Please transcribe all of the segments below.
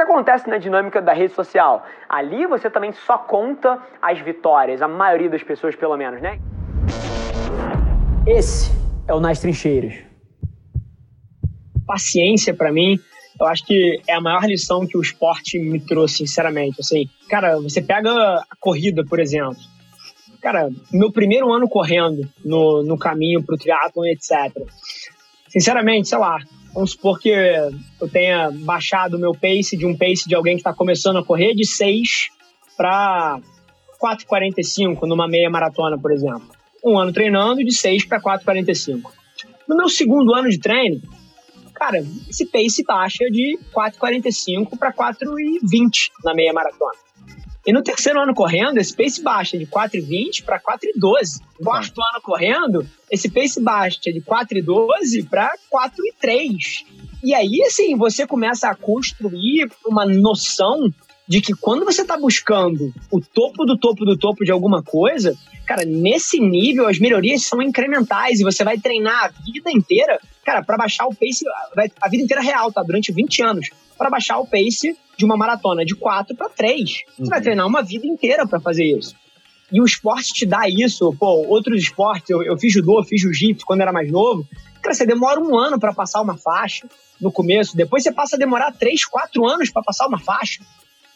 que acontece na dinâmica da rede social? Ali você também só conta as vitórias, a maioria das pessoas, pelo menos, né? Esse é o Nas Trincheiras. Paciência, para mim, eu acho que é a maior lição que o esporte me trouxe, sinceramente. Assim, cara, você pega a corrida, por exemplo. Cara, meu primeiro ano correndo no, no caminho pro triatlon, etc. Sinceramente, sei lá, vamos supor que eu tenha baixado o meu pace de um pace de alguém que está começando a correr de 6 para 4,45 numa meia maratona, por exemplo. Um ano treinando de 6 para 4,45. No meu segundo ano de treino, cara, esse pace baixa de 4,45 para 4,20 na meia maratona. E no terceiro ano correndo, esse pace baixa de 4,20 para 4,12. Quarto ano correndo, esse pace baixa de 4,12 para 4,3. E aí, assim, você começa a construir uma noção de que quando você está buscando o topo do topo do topo de alguma coisa, cara, nesse nível as melhorias são incrementais e você vai treinar a vida inteira, cara, para baixar o pace, a vida inteira real, tá? Durante 20 anos, para baixar o pace de uma maratona de 4 para 3. Você vai uhum. treinar uma vida inteira para fazer isso. E o esporte te dá isso, pô, outros esportes, eu, eu fiz judô, fiz jiu-jitsu quando era mais novo. Cara, você demora um ano para passar uma faixa no começo, depois você passa a demorar 3, 4 anos para passar uma faixa.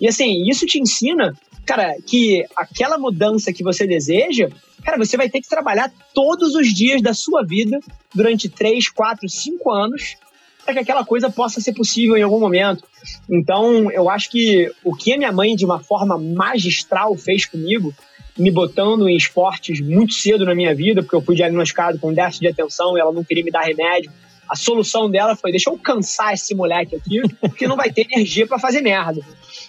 E assim, isso te ensina, cara, que aquela mudança que você deseja, cara, você vai ter que trabalhar todos os dias da sua vida durante 3, 4, 5 anos para que aquela coisa possa ser possível em algum momento. Então, eu acho que o que a minha mãe, de uma forma magistral, fez comigo, me botando em esportes muito cedo na minha vida, porque eu fui diagnosticado com déficit de atenção e ela não queria me dar remédio. A solução dela foi: deixa eu cansar esse moleque aqui, porque não vai ter energia para fazer merda.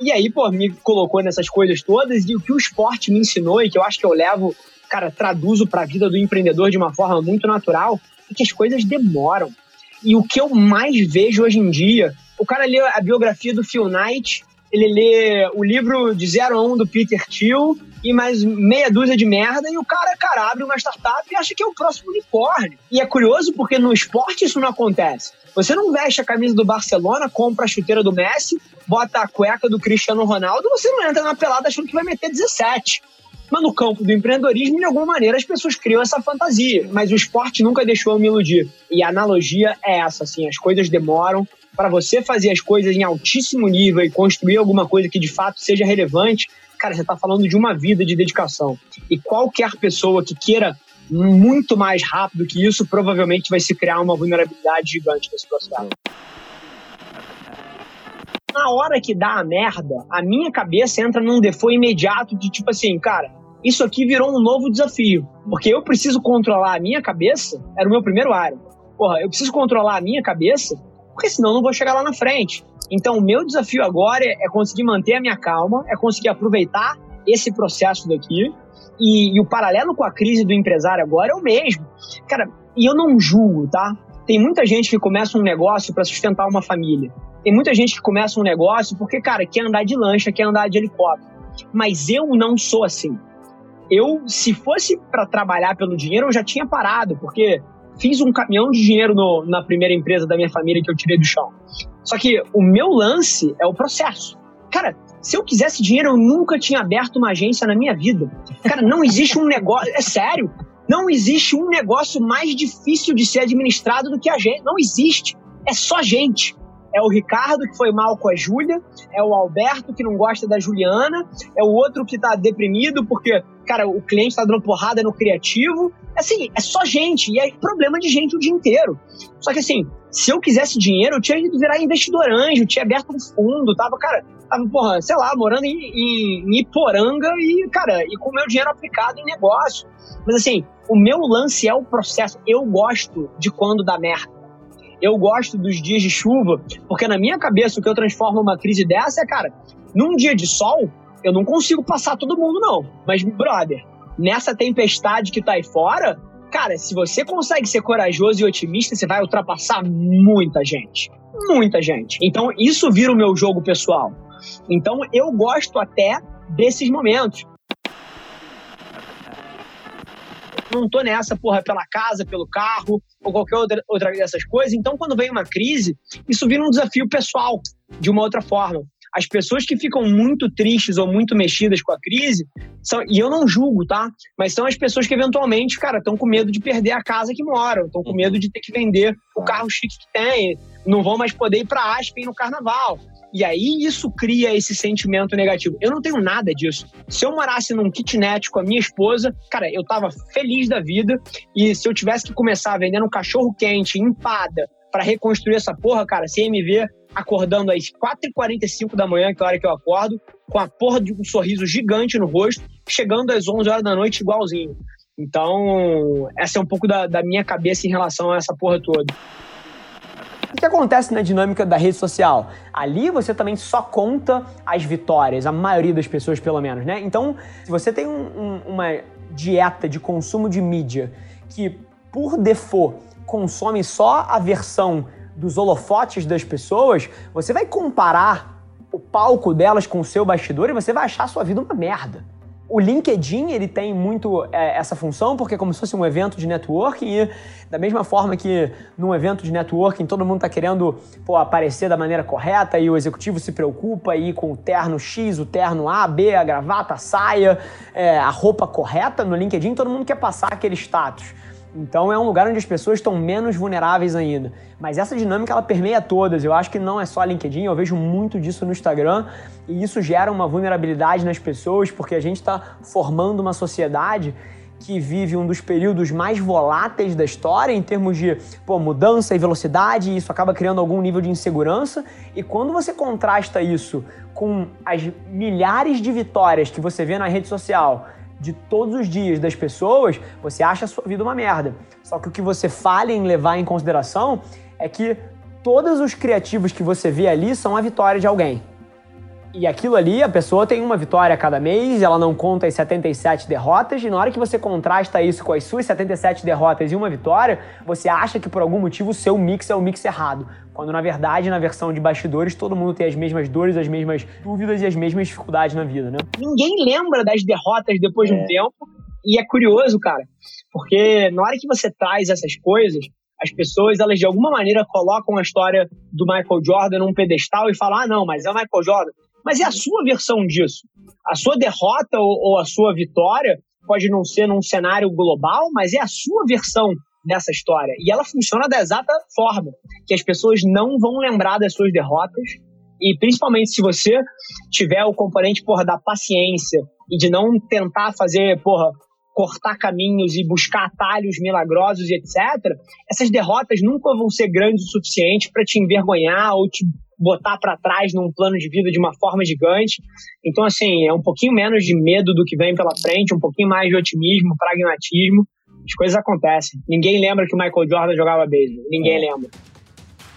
E aí, pô, me colocou nessas coisas todas e o que o esporte me ensinou e que eu acho que eu levo, cara, traduzo para a vida do empreendedor de uma forma muito natural, é que as coisas demoram. E o que eu mais vejo hoje em dia, o cara lê a biografia do Phil Knight, ele lê o livro de 0 a 1 do Peter Thiel e mais meia dúzia de merda, e o cara, cara, abre uma startup e acha que é o próximo unicórnio. E é curioso porque no esporte isso não acontece. Você não veste a camisa do Barcelona, compra a chuteira do Messi, bota a cueca do Cristiano Ronaldo, você não entra na pelada achando que vai meter 17. Mas no campo do empreendedorismo, de alguma maneira, as pessoas criam essa fantasia. Mas o esporte nunca deixou eu me iludir. E a analogia é essa, assim, as coisas demoram. Para você fazer as coisas em altíssimo nível e construir alguma coisa que de fato seja relevante, cara, você está falando de uma vida de dedicação. E qualquer pessoa que queira muito mais rápido que isso, provavelmente vai se criar uma vulnerabilidade gigante nesse processo. Na hora que dá a merda, a minha cabeça entra num default imediato de tipo assim, cara, isso aqui virou um novo desafio. Porque eu preciso controlar a minha cabeça, era o meu primeiro área. Porra, eu preciso controlar a minha cabeça, porque senão eu não vou chegar lá na frente. Então, o meu desafio agora é, conseguir manter a minha calma, é conseguir aproveitar esse processo daqui. E, e, o paralelo com a crise do empresário agora é o mesmo. Cara, e eu não julgo, tá? Tem muita gente que começa um negócio para sustentar uma família. Tem muita gente que começa um negócio porque, cara, quer andar de lancha, quer andar de helicóptero. Mas eu não sou assim. Eu, se fosse para trabalhar pelo dinheiro, eu já tinha parado, porque fiz um caminhão de dinheiro no, na primeira empresa da minha família que eu tirei do chão. Só que o meu lance é o processo. Cara, se eu quisesse dinheiro, eu nunca tinha aberto uma agência na minha vida. Cara, não existe um negócio. É sério. Não existe um negócio mais difícil de ser administrado do que a gente. Não existe. É só gente. É o Ricardo que foi mal com a Júlia, é o Alberto que não gosta da Juliana, é o outro que tá deprimido porque, cara, o cliente tá dando porrada no criativo. Assim, é só gente, e é problema de gente o dia inteiro. Só que assim, se eu quisesse dinheiro, eu tinha ido virar investidor anjo, tinha aberto um fundo, tava, cara, tava, porra, sei lá, morando em, em, em Iporanga e, cara, e com o meu dinheiro aplicado em negócio. Mas assim, o meu lance é o processo. Eu gosto de quando dá merda. Eu gosto dos dias de chuva, porque na minha cabeça o que eu transformo uma crise dessa é, cara, num dia de sol, eu não consigo passar todo mundo, não. Mas, brother, nessa tempestade que tá aí fora, cara, se você consegue ser corajoso e otimista, você vai ultrapassar muita gente. Muita gente. Então, isso vira o meu jogo pessoal. Então, eu gosto até desses momentos. Não tô nessa, porra, pela casa, pelo carro ou qualquer outra, outra dessas coisas. Então, quando vem uma crise, isso vira um desafio pessoal, de uma outra forma. As pessoas que ficam muito tristes ou muito mexidas com a crise, são, e eu não julgo, tá? Mas são as pessoas que eventualmente, cara, estão com medo de perder a casa que moram, estão com uhum. medo de ter que vender o carro chique que tem, não vão mais poder ir para Aspen no carnaval. E aí isso cria esse sentimento negativo. Eu não tenho nada disso. Se eu morasse num kitnet com a minha esposa, cara, eu tava feliz da vida. E se eu tivesse que começar vendendo um cachorro quente, empada, para reconstruir essa porra, cara, ver acordando às 4h45 da manhã, que é a hora que eu acordo, com a porra de um sorriso gigante no rosto, chegando às 11 horas da noite igualzinho. Então, essa é um pouco da, da minha cabeça em relação a essa porra toda. O que acontece na dinâmica da rede social? Ali você também só conta as vitórias, a maioria das pessoas, pelo menos, né? Então, se você tem um, um, uma dieta de consumo de mídia que, por default, consome só a versão dos holofotes das pessoas, você vai comparar o palco delas com o seu bastidor e você vai achar a sua vida uma merda. O LinkedIn ele tem muito é, essa função porque é como se fosse um evento de networking e da mesma forma que num evento de networking todo mundo está querendo pô, aparecer da maneira correta e o executivo se preocupa aí com o terno X, o terno A, B, a gravata, a saia, é, a roupa correta no LinkedIn, todo mundo quer passar aquele status. Então é um lugar onde as pessoas estão menos vulneráveis ainda. Mas essa dinâmica ela permeia todas. Eu acho que não é só LinkedIn, eu vejo muito disso no Instagram e isso gera uma vulnerabilidade nas pessoas porque a gente está formando uma sociedade que vive um dos períodos mais voláteis da história em termos de pô, mudança e velocidade, e isso acaba criando algum nível de insegurança. E quando você contrasta isso com as milhares de vitórias que você vê na rede social, de todos os dias das pessoas, você acha a sua vida uma merda. Só que o que você falha em levar em consideração é que todos os criativos que você vê ali são a vitória de alguém. E aquilo ali, a pessoa tem uma vitória a cada mês, ela não conta as 77 derrotas, e na hora que você contrasta isso com as suas 77 derrotas e uma vitória, você acha que por algum motivo o seu mix é o mix errado. Quando na verdade, na versão de bastidores, todo mundo tem as mesmas dores, as mesmas dúvidas e as mesmas dificuldades na vida, né? Ninguém lembra das derrotas depois é. de um é. tempo, e é curioso, cara, porque na hora que você traz essas coisas, as pessoas, elas de alguma maneira colocam a história do Michael Jordan num pedestal e falam: ah, não, mas é o Michael Jordan. Mas é a sua versão disso. A sua derrota ou, ou a sua vitória pode não ser num cenário global, mas é a sua versão dessa história. E ela funciona da exata forma, que as pessoas não vão lembrar das suas derrotas, e principalmente se você tiver o componente, porra, da paciência e de não tentar fazer, porra, cortar caminhos e buscar atalhos milagrosos e etc., essas derrotas nunca vão ser grandes o suficiente para te envergonhar ou te botar para trás num plano de vida de uma forma gigante. Então, assim, é um pouquinho menos de medo do que vem pela frente, um pouquinho mais de otimismo, pragmatismo. As coisas acontecem. Ninguém lembra que o Michael Jordan jogava beisebol. Ninguém lembra.